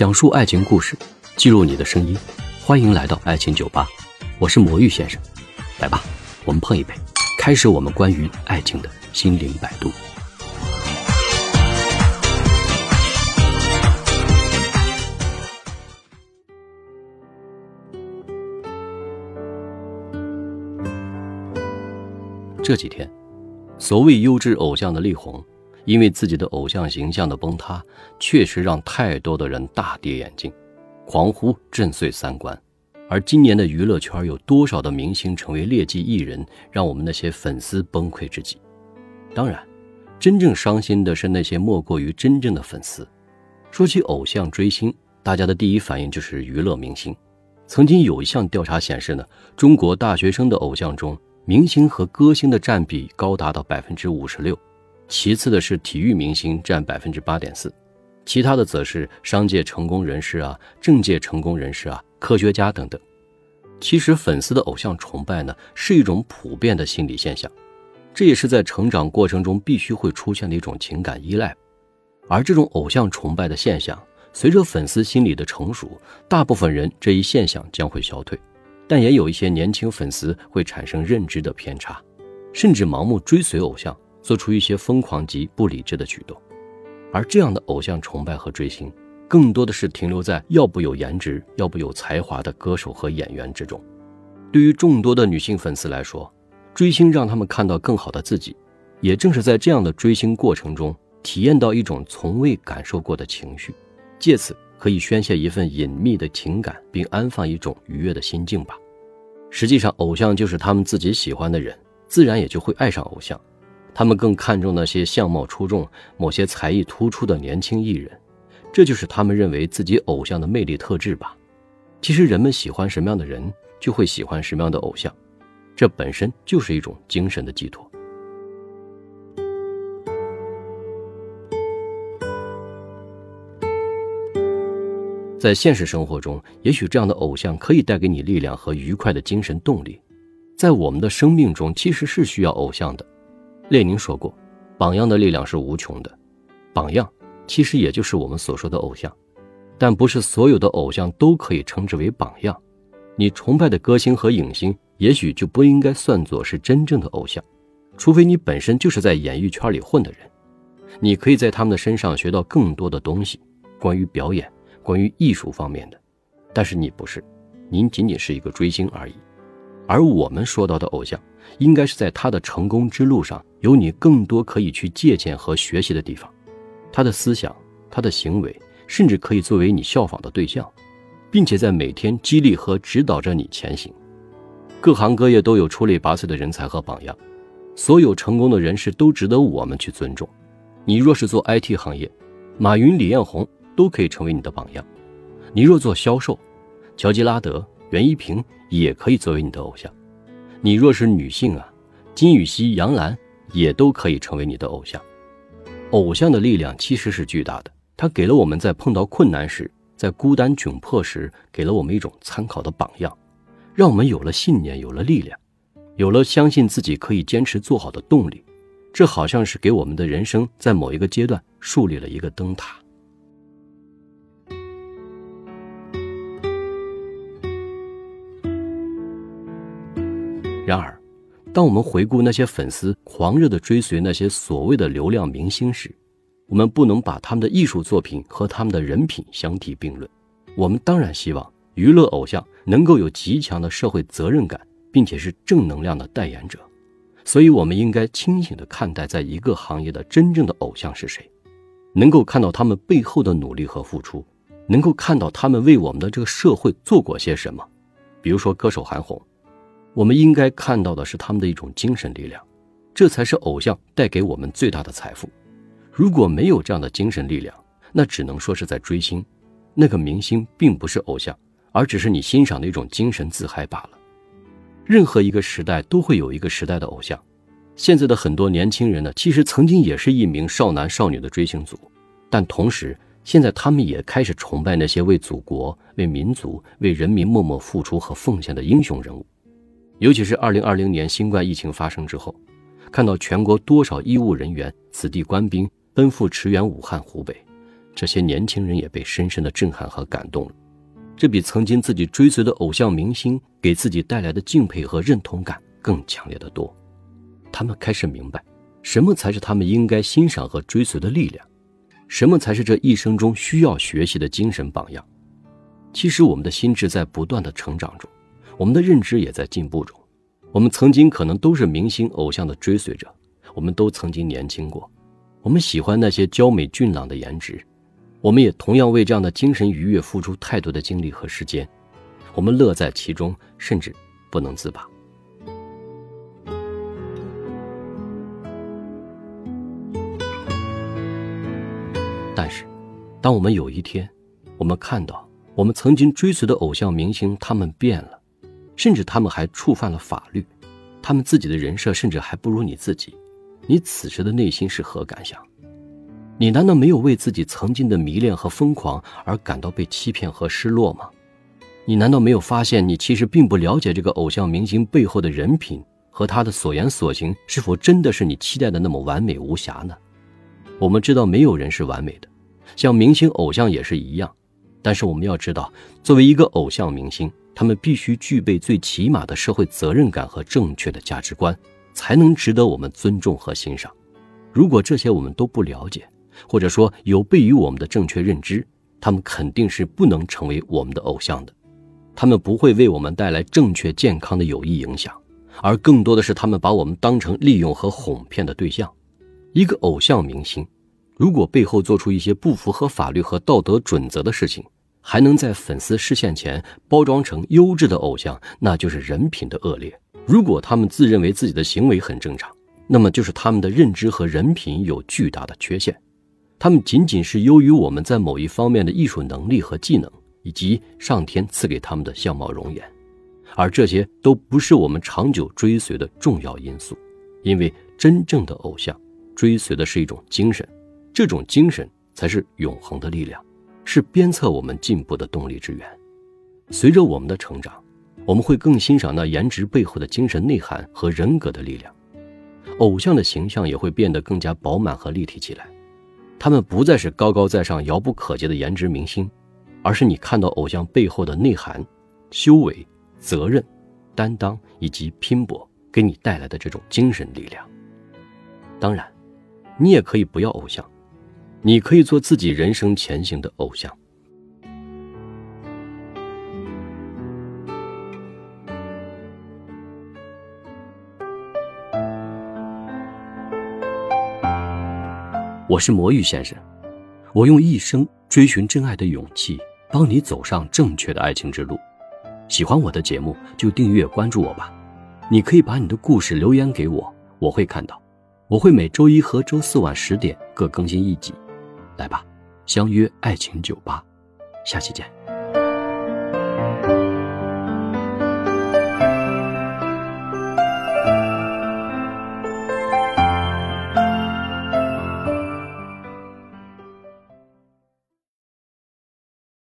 讲述爱情故事，记录你的声音，欢迎来到爱情酒吧，我是魔芋先生，来吧，我们碰一杯，开始我们关于爱情的心灵摆渡。这几天，所谓优质偶像的力宏，因为自己的偶像形象的崩塌，确实让太多的人大跌眼镜，狂呼震碎三观。而今年的娱乐圈有多少的明星成为劣迹艺人，让我们那些粉丝崩溃至极？当然，真正伤心的是那些莫过于真正的粉丝。说起偶像追星，大家的第一反应就是娱乐明星。曾经有一项调查显示呢，中国大学生的偶像中，明星和歌星的占比高达到百分之五十六，其次的是体育明星占百分之八点四，其他的则是商界成功人士啊、政界成功人士啊、科学家等等。其实粉丝的偶像崇拜呢，是一种普遍的心理现象，这也是在成长过程中必须会出现的一种情感依赖。而这种偶像崇拜的现象，随着粉丝心理的成熟，大部分人这一现象将会消退。但也有一些年轻粉丝会产生认知的偏差，甚至盲目追随偶像，做出一些疯狂及不理智的举动。而这样的偶像崇拜和追星，更多的是停留在要不有颜值，要不有才华的歌手和演员之中。对于众多的女性粉丝来说，追星让他们看到更好的自己，也正是在这样的追星过程中，体验到一种从未感受过的情绪，借此。可以宣泄一份隐秘的情感，并安放一种愉悦的心境吧。实际上，偶像就是他们自己喜欢的人，自然也就会爱上偶像。他们更看重那些相貌出众、某些才艺突出的年轻艺人，这就是他们认为自己偶像的魅力特质吧。其实，人们喜欢什么样的人，就会喜欢什么样的偶像，这本身就是一种精神的寄托。在现实生活中，也许这样的偶像可以带给你力量和愉快的精神动力。在我们的生命中，其实是需要偶像的。列宁说过：“榜样的力量是无穷的。”榜样其实也就是我们所说的偶像，但不是所有的偶像都可以称之为榜样。你崇拜的歌星和影星，也许就不应该算作是真正的偶像，除非你本身就是在演艺圈里混的人。你可以在他们的身上学到更多的东西，关于表演。关于艺术方面的，但是你不是，您仅仅是一个追星而已。而我们说到的偶像，应该是在他的成功之路上有你更多可以去借鉴和学习的地方。他的思想，他的行为，甚至可以作为你效仿的对象，并且在每天激励和指导着你前行。各行各业都有出类拔萃的人才和榜样，所有成功的人士都值得我们去尊重。你若是做 IT 行业，马云、李彦宏。都可以成为你的榜样。你若做销售，乔吉拉德、袁一平也可以作为你的偶像。你若是女性啊，金宇熙、杨澜也都可以成为你的偶像。偶像的力量其实是巨大的，它给了我们在碰到困难时，在孤单窘迫时，给了我们一种参考的榜样，让我们有了信念，有了力量，有了相信自己可以坚持做好的动力。这好像是给我们的人生在某一个阶段树立了一个灯塔。然而，当我们回顾那些粉丝狂热的追随那些所谓的流量明星时，我们不能把他们的艺术作品和他们的人品相提并论。我们当然希望娱乐偶像能够有极强的社会责任感，并且是正能量的代言者。所以，我们应该清醒地看待，在一个行业的真正的偶像是谁，能够看到他们背后的努力和付出，能够看到他们为我们的这个社会做过些什么。比如说，歌手韩红。我们应该看到的是他们的一种精神力量，这才是偶像带给我们最大的财富。如果没有这样的精神力量，那只能说是在追星。那个明星并不是偶像，而只是你欣赏的一种精神自嗨罢了。任何一个时代都会有一个时代的偶像。现在的很多年轻人呢，其实曾经也是一名少男少女的追星族，但同时现在他们也开始崇拜那些为祖国、为民族、为人民默默付出和奉献的英雄人物。尤其是二零二零年新冠疫情发生之后，看到全国多少医务人员、子弟官兵奔赴驰援武汉、湖北，这些年轻人也被深深的震撼和感动了。这比曾经自己追随的偶像明星给自己带来的敬佩和认同感更强烈的多。他们开始明白，什么才是他们应该欣赏和追随的力量，什么才是这一生中需要学习的精神榜样。其实，我们的心智在不断的成长中，我们的认知也在进步中。我们曾经可能都是明星偶像的追随者，我们都曾经年轻过，我们喜欢那些娇美俊朗的颜值。我们也同样为这样的精神愉悦付出太多的精力和时间，我们乐在其中，甚至不能自拔。但是，当我们有一天，我们看到我们曾经追随的偶像明星他们变了，甚至他们还触犯了法律，他们自己的人设甚至还不如你自己，你此时的内心是何感想？你难道没有为自己曾经的迷恋和疯狂而感到被欺骗和失落吗？你难道没有发现，你其实并不了解这个偶像明星背后的人品和他的所言所行是否真的是你期待的那么完美无瑕呢？我们知道没有人是完美的，像明星偶像也是一样。但是我们要知道，作为一个偶像明星，他们必须具备最起码的社会责任感和正确的价值观，才能值得我们尊重和欣赏。如果这些我们都不了解，或者说有悖于我们的正确认知，他们肯定是不能成为我们的偶像的。他们不会为我们带来正确健康的有益影响，而更多的是他们把我们当成利用和哄骗的对象。一个偶像明星，如果背后做出一些不符合法律和道德准则的事情，还能在粉丝视线前包装成优质的偶像，那就是人品的恶劣。如果他们自认为自己的行为很正常，那么就是他们的认知和人品有巨大的缺陷。他们仅仅是优于我们在某一方面的艺术能力和技能，以及上天赐给他们的相貌容颜，而这些都不是我们长久追随的重要因素。因为真正的偶像追随的是一种精神，这种精神才是永恒的力量，是鞭策我们进步的动力之源。随着我们的成长，我们会更欣赏那颜值背后的精神内涵和人格的力量，偶像的形象也会变得更加饱满和立体起来。他们不再是高高在上、遥不可及的颜值明星，而是你看到偶像背后的内涵、修为、责任、担当以及拼搏给你带来的这种精神力量。当然，你也可以不要偶像，你可以做自己人生前行的偶像。我是魔芋先生，我用一生追寻真爱的勇气，帮你走上正确的爱情之路。喜欢我的节目就订阅关注我吧。你可以把你的故事留言给我，我会看到。我会每周一和周四晚十点各更新一集。来吧，相约爱情酒吧，下期见。